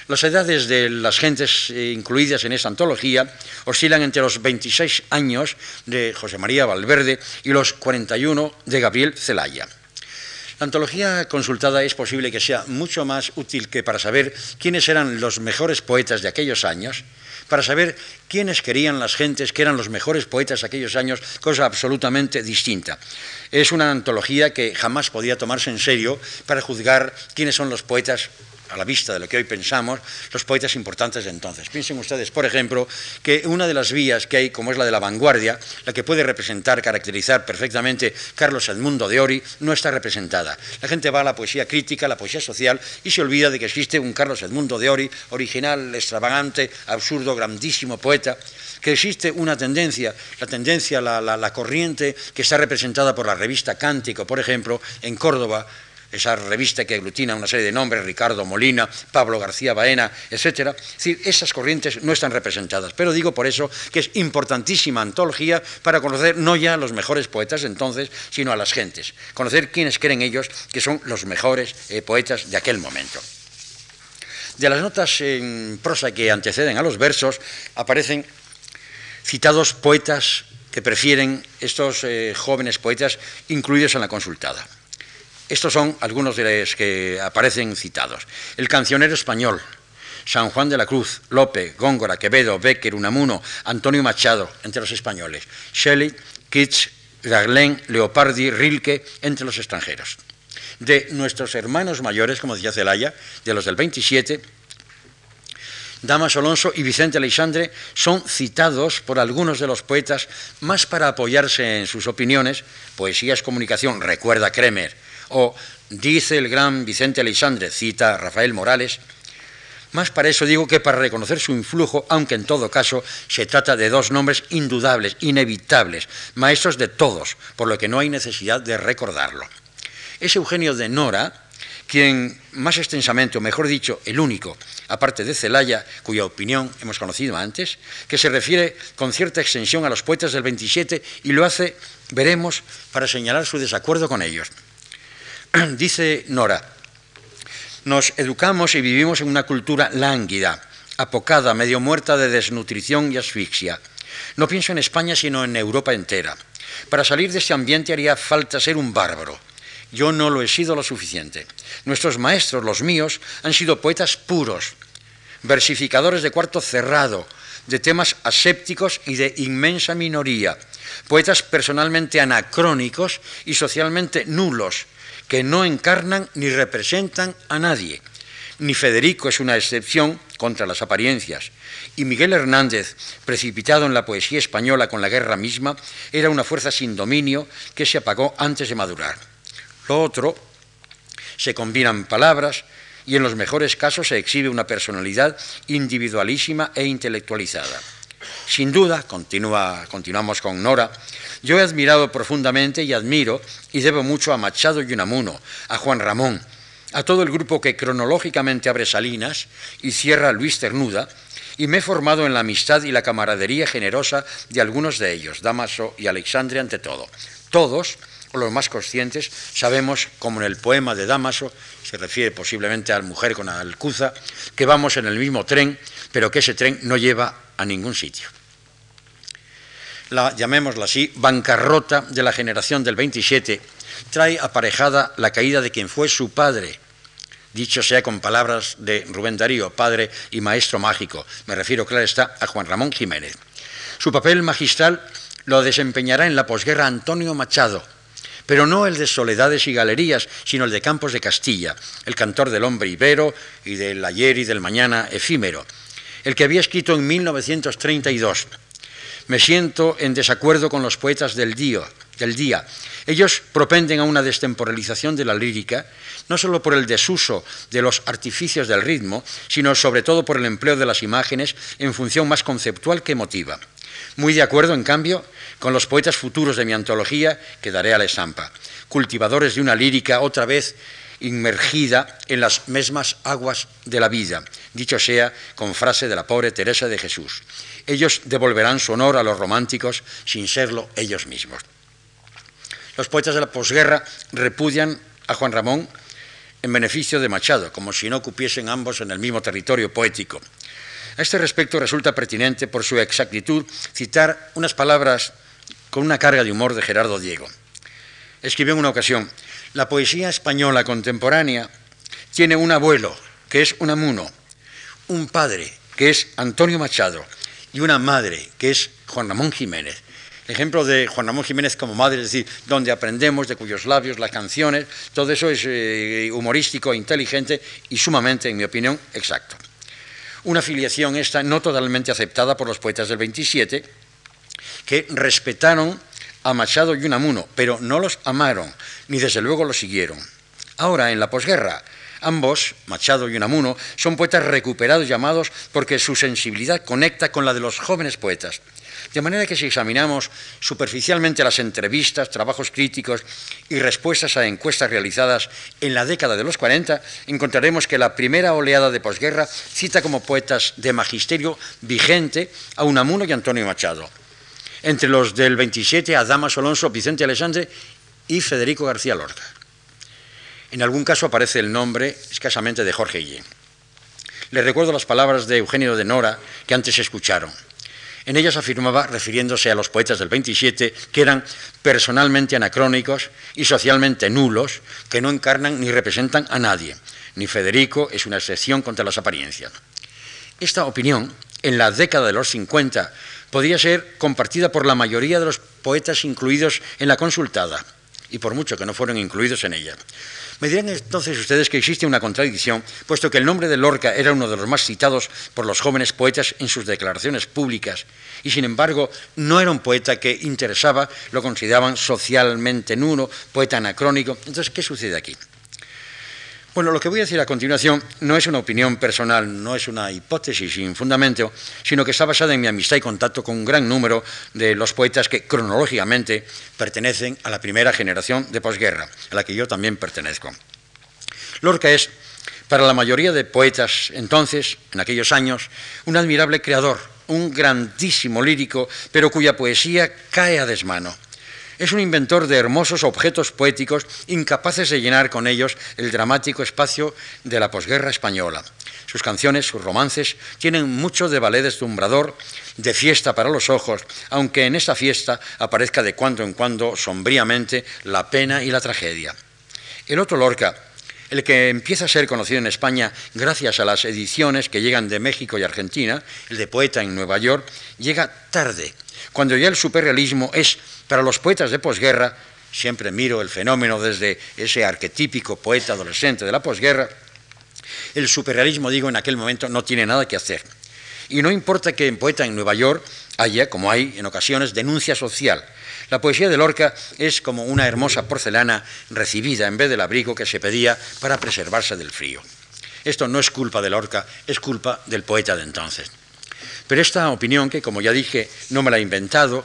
Las edades de las gentes eh, incluidas en esta antología oscilan entre los 26 años de José María Valverde y los 41 de Gabriel Zelaya. La antología consultada es posible que sea mucho más útil que para saber quiénes eran los mejores poetas de aquellos años, para saber quiénes querían las gentes que eran los mejores poetas de aquellos años, cosa absolutamente distinta. Es una antología que jamás podía tomarse en serio para juzgar quiénes son los poetas a la vista de lo que hoy pensamos, los poetas importantes de entonces. Piensen ustedes, por ejemplo, que una de las vías que hay, como es la de la vanguardia, la que puede representar, caracterizar perfectamente Carlos Edmundo de Ori, no está representada. La gente va a la poesía crítica, a la poesía social, y se olvida de que existe un Carlos Edmundo de Ori, original, extravagante, absurdo, grandísimo poeta, que existe una tendencia, la tendencia, la, la corriente que está representada por la revista Cántico, por ejemplo, en Córdoba, esa revista que aglutina una serie de nombres, Ricardo Molina, Pablo García Baena, etc. Es decir, esas corrientes no están representadas, pero digo por eso que es importantísima antología para conocer no ya a los mejores poetas entonces, sino a las gentes, conocer quiénes creen ellos que son los mejores eh, poetas de aquel momento. De las notas en prosa que anteceden a los versos aparecen citados poetas que prefieren estos eh, jóvenes poetas incluidos en la consultada. Estos son algunos de los que aparecen citados. El cancionero español, San Juan de la Cruz, Lope, Góngora, Quevedo, Becker, Unamuno, Antonio Machado, entre los españoles. Shelley, Keats, Verlaine, Leopardi, Rilke, entre los extranjeros. De nuestros hermanos mayores, como decía Celaya, de los del 27, Damas Alonso y Vicente Aleixandre son citados por algunos de los poetas más para apoyarse en sus opiniones, poesía es comunicación, recuerda Kremer, o dice el gran Vicente Aleixandre, cita Rafael Morales, más para eso digo que para reconocer su influjo, aunque en todo caso se trata de dos nombres indudables, inevitables, maestros de todos, por lo que no hay necesidad de recordarlo. Es Eugenio de Nora quien más extensamente, o mejor dicho, el único, aparte de Celaya, cuya opinión hemos conocido antes, que se refiere con cierta extensión a los poetas del 27 y lo hace, veremos, para señalar su desacuerdo con ellos. (clears throat) Dice Nora, nos educamos y vivimos en una cultura lánguida, apocada, medio muerta de desnutrición y asfixia. No pienso en España, sino en Europa entera. Para salir de este ambiente haría falta ser un bárbaro. Yo no lo he sido lo suficiente. Nuestros maestros, los míos, han sido poetas puros, versificadores de cuarto cerrado, de temas asépticos y de inmensa minoría, poetas personalmente anacrónicos y socialmente nulos, que no encarnan ni representan a nadie. Ni Federico es una excepción contra las apariencias. Y Miguel Hernández, precipitado en la poesía española con la guerra misma, era una fuerza sin dominio que se apagó antes de madurar. Lo otro, se combinan palabras y en los mejores casos se exhibe una personalidad individualísima e intelectualizada. Sin duda, continúa, continuamos con Nora, yo he admirado profundamente y admiro y debo mucho a Machado y Unamuno, a Juan Ramón, a todo el grupo que cronológicamente abre Salinas y cierra Luis Ternuda, y me he formado en la amistad y la camaradería generosa de algunos de ellos, Damaso y Alexandre ante todo. Todos, los más conscientes, sabemos, como en el poema de Damaso, se refiere posiblemente a la mujer con Alcuza, que vamos en el mismo tren, pero que ese tren no lleva a ningún sitio. La, llamémosla así, bancarrota de la generación del 27 trae aparejada la caída de quien fue su padre, dicho sea con palabras de Rubén Darío, padre y maestro mágico. Me refiero, claro está, a Juan Ramón Jiménez. Su papel magistral lo desempeñará en la posguerra Antonio Machado, pero no el de Soledades y Galerías, sino el de Campos de Castilla, el cantor del hombre ibero y del ayer y del mañana efímero, el que había escrito en 1932. Me siento en desacuerdo con los poetas del día, ellos propenden a una destemporalización de la lírica, no solo por el desuso de los artificios del ritmo, sino sobre todo por el empleo de las imágenes en función más conceptual que emotiva. Muy de acuerdo, en cambio, con los poetas futuros de mi antología que daré a la estampa, cultivadores de una lírica otra vez inmergida en las mismas aguas de la vida, dicho sea con frase de la pobre Teresa de Jesús. Ellos devolverán su honor a los románticos sin serlo ellos mismos. Los poetas de la posguerra repudian a Juan Ramón en beneficio de Machado, como si no cupiesen ambos en el mismo territorio poético. A este respecto resulta pertinente, por su exactitud, citar unas palabras con una carga de humor de Gerardo Diego. Escribió en una ocasión, la poesía española contemporánea tiene un abuelo, que es Unamuno, un padre, que es Antonio Machado, y una madre, que es Juan Ramón Jiménez ejemplo de Juan Ramón Jiménez como madre, es decir, donde aprendemos de cuyos labios las canciones, todo eso es eh, humorístico, inteligente y sumamente, en mi opinión, exacto. Una filiación esta no totalmente aceptada por los poetas del 27, que respetaron a Machado y Unamuno, pero no los amaron, ni desde luego los siguieron. Ahora, en la posguerra, Ambos, Machado y Unamuno, son poetas recuperados llamados porque su sensibilidad conecta con la de los jóvenes poetas. De manera que si examinamos superficialmente las entrevistas, trabajos críticos y respuestas a encuestas realizadas en la década de los 40, encontraremos que la primera oleada de posguerra cita como poetas de magisterio vigente a Unamuno y Antonio Machado. Entre los del 27 a Damas Alonso, Vicente Alessandre y Federico García Lorca. En algún caso aparece el nombre escasamente de Jorge Guillén. Les recuerdo las palabras de Eugenio de Nora que antes escucharon. En ellas afirmaba, refiriéndose a los poetas del 27, que eran personalmente anacrónicos y socialmente nulos, que no encarnan ni representan a nadie. Ni Federico es una excepción contra las apariencias. Esta opinión, en la década de los 50, podría ser compartida por la mayoría de los poetas incluidos en la consultada, y por mucho que no fueron incluidos en ella. Me dirán entonces ustedes que existe una contradicción, puesto que el nombre de Lorca era uno de los más citados por los jóvenes poetas en sus declaraciones públicas, y sin embargo no era un poeta que interesaba, lo consideraban socialmente nulo, poeta anacrónico. Entonces, ¿qué sucede aquí? Bueno, lo que voy a decir a continuación no es una opinión personal, no es una hipótesis sin fundamento, sino que está basada en mi amistad y contacto con un gran número de los poetas que cronológicamente pertenecen a la primera generación de posguerra, a la que yo también pertenezco. Lorca es, para la mayoría de poetas entonces, en aquellos años, un admirable creador, un grandísimo lírico, pero cuya poesía cae a desmano es un inventor de hermosos objetos poéticos incapaces de llenar con ellos el dramático espacio de la posguerra española. Sus canciones, sus romances, tienen mucho de ballet deslumbrador, de fiesta para los ojos, aunque en esa fiesta aparezca de cuando en cuando sombríamente la pena y la tragedia. El otro Lorca, el que empieza a ser conocido en España gracias a las ediciones que llegan de México y Argentina, el de Poeta en Nueva York, llega tarde, cuando ya el superrealismo es para los poetas de posguerra, siempre miro el fenómeno desde ese arquetípico poeta adolescente de la posguerra, el superrealismo, digo, en aquel momento no tiene nada que hacer. Y no importa que en Poeta en Nueva York haya, como hay en ocasiones, denuncia social. La poesía de Lorca es como una hermosa porcelana recibida en vez del abrigo que se pedía para preservarse del frío. Esto no es culpa de Lorca, es culpa del poeta de entonces. Pero esta opinión, que como ya dije, no me la he inventado,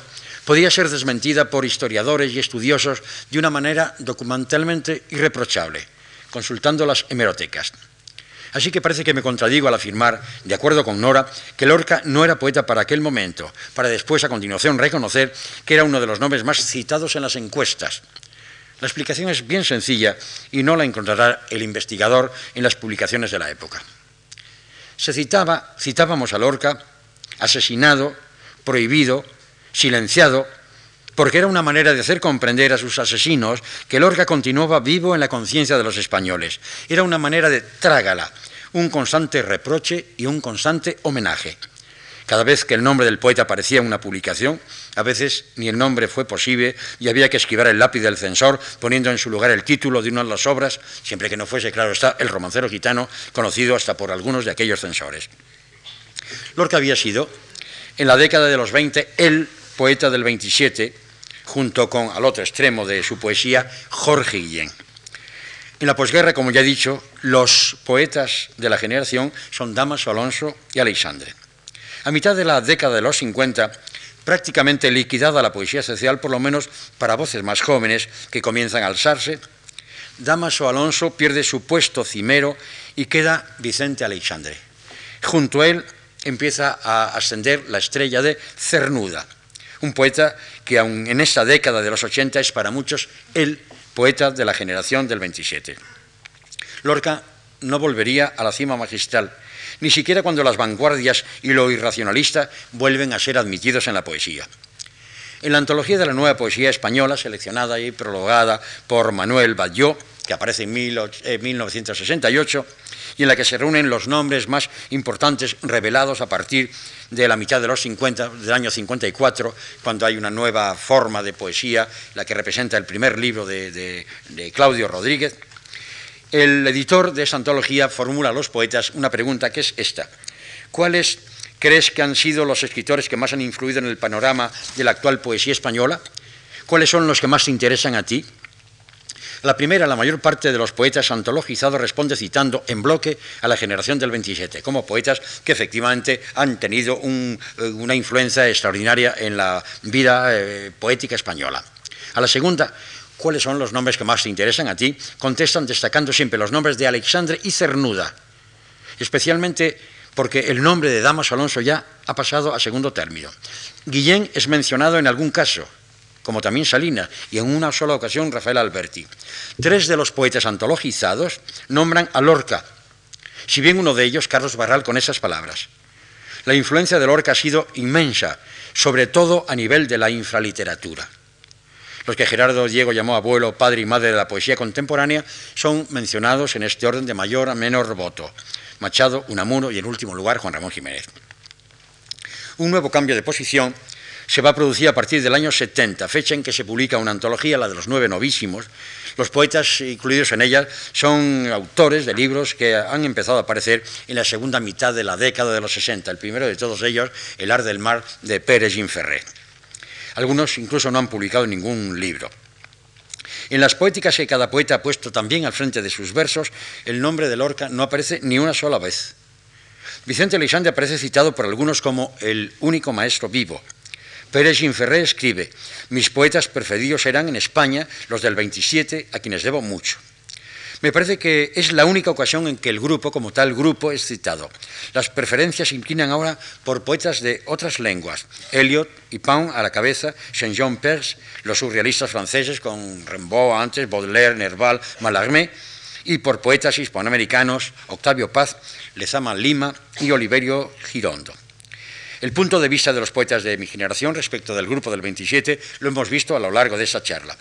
podía ser desmentida por historiadores y estudiosos de una manera documentalmente irreprochable, consultando las hemerotecas. Así que parece que me contradigo al afirmar, de acuerdo con Nora, que Lorca no era poeta para aquel momento, para después, a continuación, reconocer que era uno de los nombres más citados en las encuestas. La explicación es bien sencilla y no la encontrará el investigador en las publicaciones de la época. Se citaba, citábamos a Lorca, asesinado, prohibido, silenciado, porque era una manera de hacer comprender a sus asesinos que Lorca continuaba vivo en la conciencia de los españoles. Era una manera de trágala, un constante reproche y un constante homenaje. Cada vez que el nombre del poeta aparecía en una publicación, a veces ni el nombre fue posible y había que esquivar el lápiz del censor poniendo en su lugar el título de una de las obras, siempre que no fuese, claro está, el romancero gitano, conocido hasta por algunos de aquellos censores. Lorca había sido, en la década de los 20, el poeta del 27, junto con al otro extremo de su poesía, Jorge Guillén. En la posguerra, como ya he dicho, los poetas de la generación son Damaso Alonso y Alexandre. A mitad de la década de los 50, prácticamente liquidada la poesía social, por lo menos para voces más jóvenes que comienzan a alzarse, Damaso Alonso pierde su puesto cimero y queda Vicente Alexandre. Junto a él empieza a ascender la estrella de Cernuda, un poeta que aun en esta década de los 80 es para muchos el poeta de la generación del 27. Lorca no volvería a la cima magistral, ni siquiera cuando las vanguardias y lo irracionalista vuelven a ser admitidos en la poesía. En la antología de la nueva poesía española, seleccionada y prologada por Manuel Balló, que aparece en 1968, y en la que se reúnen los nombres más importantes revelados a partir de la mitad de los 50, del año 54, cuando hay una nueva forma de poesía, la que representa el primer libro de, Claudio Rodríguez. El editor de esa antología formula a los poetas una pregunta que es esta. ¿Cuáles crees que han sido los escritores que más han influido en el panorama de la actual poesía española? ¿Cuáles son los que más te interesan a ti? La primera, la mayor parte de los poetas antologizados responde citando en bloque a la generación del 27, como poetas que efectivamente han tenido eh, una influencia extraordinaria en la vida eh, poética española. A la segunda, ¿cuáles son los nombres que más te interesan a ti? Contestan destacando siempre los nombres de Alexandre y Cernuda, especialmente porque el nombre de Damas Alonso ya ha pasado a segundo término. Guillén es mencionado en algún caso, como también Salina, y en una sola ocasión Rafael Alberti. Tres de los poetas antologizados nombran a Lorca, si bien uno de ellos, Carlos Barral, con esas palabras. La influencia de Lorca ha sido inmensa, sobre todo a nivel de la infraliteratura. Los que Gerardo Diego llamó abuelo, padre y madre de la poesía contemporánea son mencionados en este orden de mayor a menor voto. Machado, Unamuno y en último lugar Juan Ramón Jiménez. Un nuevo cambio de posición se va a producir a partir del año 70, fecha en que se publica una antología, la de los nueve novísimos. Los poetas incluidos en ella son autores de libros que han empezado a aparecer en la segunda mitad de la década de los 60. El primero de todos ellos, El Ar del Mar, de Pérez Ginferré. Algunos incluso no han publicado ningún libro. En las poéticas que cada poeta ha puesto también al frente de sus versos, el nombre de Lorca no aparece ni una sola vez. Vicente Alexandre aparece citado por algunos como el único maestro vivo, Pérez Ginferré escribe, mis poetas preferidos eran en España los del 27, a quienes debo mucho. Me parece que es la única ocasión en que el grupo, como tal grupo, es citado. Las preferencias se inclinan ahora por poetas de otras lenguas. Eliot y Pound a la cabeza, Saint-Jean Perse, los surrealistas franceses con Rimbaud antes, Baudelaire, Nerval, Mallarmé, y por poetas hispanoamericanos, Octavio Paz, Lezama Lima y Oliverio Girondo. El punto de vista de los poetas de mi generación respecto del grupo del 27 lo hemos visto a lo largo de esa charla.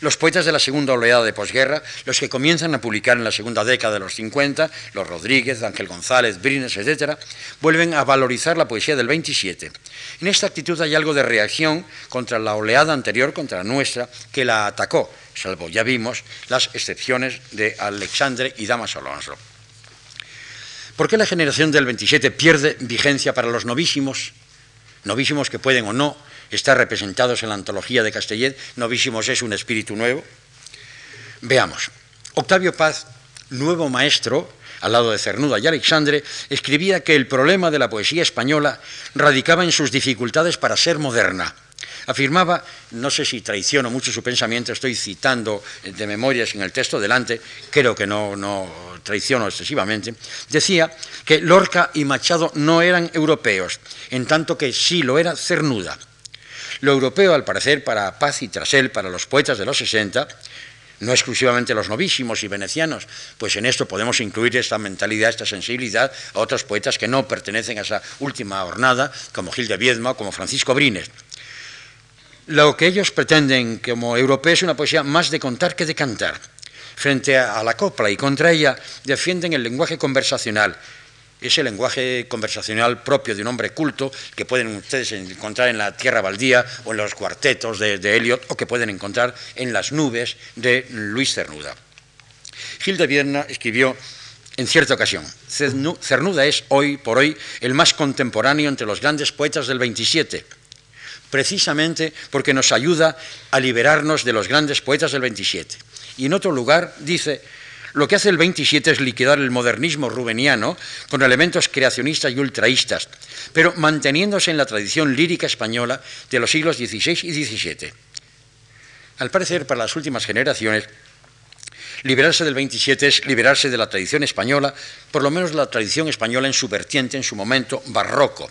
Los poetas de la segunda oleada de posguerra, los que comienzan a publicar en la segunda década de los 50, los Rodríguez, Ángel González, Brines, etc., vuelven a valorizar la poesía del 27. En esta actitud hay algo de reacción contra la oleada anterior, contra la nuestra, que la atacó, salvo, ya vimos, las excepciones de Alexandre y Damas Alonso. ¿Por qué la generación del 27 pierde vigencia para los novísimos? Novísimos que pueden o no estar representados en la antología de Castellet. Novísimos es un espíritu nuevo. Veamos. Octavio Paz, nuevo maestro, al lado de Cernuda y Alexandre, escribía que el problema de la poesía española radicaba en sus dificultades para ser moderna. Afirmaba, no sé si traiciono mucho su pensamiento, estoy citando de memorias en el texto delante, creo que no, no traiciono excesivamente, decía que Lorca y Machado no eran europeos, en tanto que sí lo era Cernuda. Lo europeo, al parecer, para Paz y Trasel, para los poetas de los 60, no exclusivamente los novísimos y venecianos, pues en esto podemos incluir esta mentalidad, esta sensibilidad a otros poetas que no pertenecen a esa última jornada, como Gil de Viedma o como Francisco Brines. Lo que ellos pretenden como europeos es una poesía más de contar que de cantar. Frente a la copla y contra ella defienden el lenguaje conversacional, ese lenguaje conversacional propio de un hombre culto que pueden ustedes encontrar en la Tierra Baldía o en los cuartetos de, Eliot o que pueden encontrar en las nubes de Luis Cernuda. Gil de Vierna escribió en cierta ocasión, Cernuda es hoy por hoy el más contemporáneo entre los grandes poetas del 27, precisamente porque nos ayuda a liberarnos de los grandes poetas del 27. Y en otro lugar dice, lo que hace el 27 es liquidar el modernismo rubeniano con elementos creacionistas y ultraístas, pero manteniéndose en la tradición lírica española de los siglos XVI y XVII. Al parecer, para las últimas generaciones, liberarse del 27 es liberarse de la tradición española, por lo menos la tradición española en su vertiente, en su momento barroco,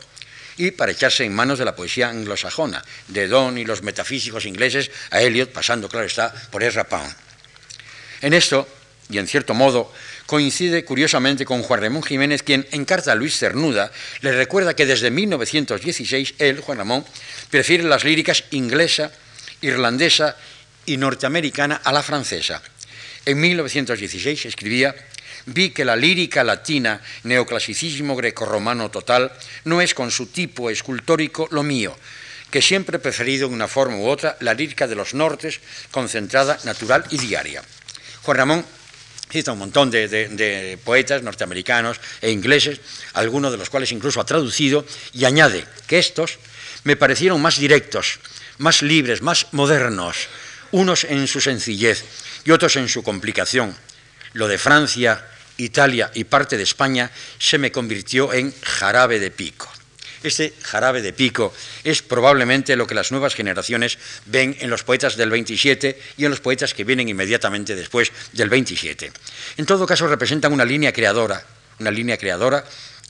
y para echarse en manos de la poesía anglosajona, de Donne y los metafísicos ingleses a Eliot, pasando, claro está, por Ezra Pound. En esto, y en cierto modo coincide curiosamente con Juan Ramón Jiménez, quien en carta a Luis Cernuda le recuerda que desde 1916 él, Juan Ramón, prefiere las líricas inglesa, irlandesa y norteamericana a la francesa. En 1916 escribía, vi que la lírica latina, neoclasicismo grecorromano total, no es con su tipo escultórico lo mío, que siempre he preferido en una forma u otra la lírica de los nortes, concentrada, natural y diaria. Juan Ramón cita un montón de, poetas norteamericanos e ingleses, algunos de los cuales incluso ha traducido, y añade que estos me parecieron más directos, más libres, más modernos, unos en su sencillez y otros en su complicación. Lo de Francia, Italia y parte de España se me convirtió en jarabe de pico. Este jarabe de pico es probablemente lo que las nuevas generaciones ven en los poetas del 27 y en los poetas que vienen inmediatamente después del 27. En todo caso, representan una línea creadora, una línea creadora,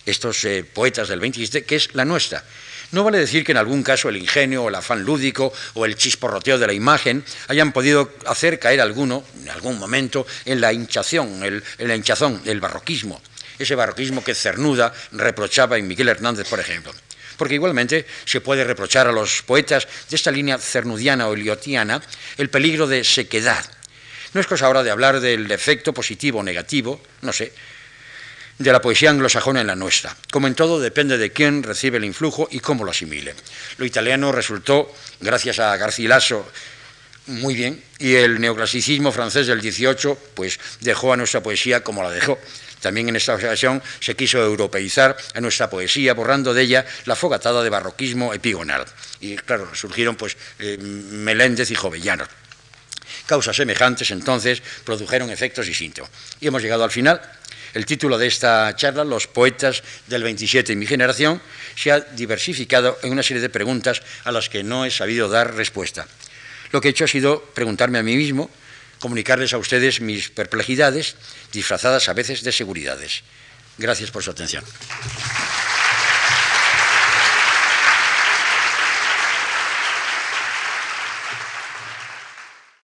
estos eh, poetas del 27, que es la nuestra. No vale decir que en algún caso el ingenio o el afán lúdico o el chisporroteo de la imagen hayan podido hacer caer alguno, en algún momento, en la hinchación, en la hinchazón, el barroquismo ese barroquismo que Cernuda reprochaba en Miguel Hernández, por ejemplo. Porque igualmente se puede reprochar a los poetas de esta línea cernudiana o eliotiana el peligro de sequedad. No es cosa ahora de hablar del efecto positivo o negativo, no sé, de la poesía anglosajona en la nuestra. Como en todo, depende de quién recibe el influjo y cómo lo asimile. Lo italiano resultó, gracias a Garcilaso, muy bien, y el neoclasicismo francés del 18, pues dejó a nuestra poesía como la dejó. También en esta ocasión se quiso europeizar a nuestra poesía, borrando de ella la fogatada de barroquismo epigonal. Y claro, surgieron pues eh, Meléndez y Jovellanos. Causas semejantes entonces produjeron efectos distintos. Y hemos llegado al final. El título de esta charla, Los poetas del 27 y mi generación, se ha diversificado en una serie de preguntas a las que no he sabido dar respuesta. Lo que he hecho ha sido preguntarme a mí mismo comunicarles a ustedes mis perplejidades, disfrazadas a veces de seguridades. Gracias por su atención.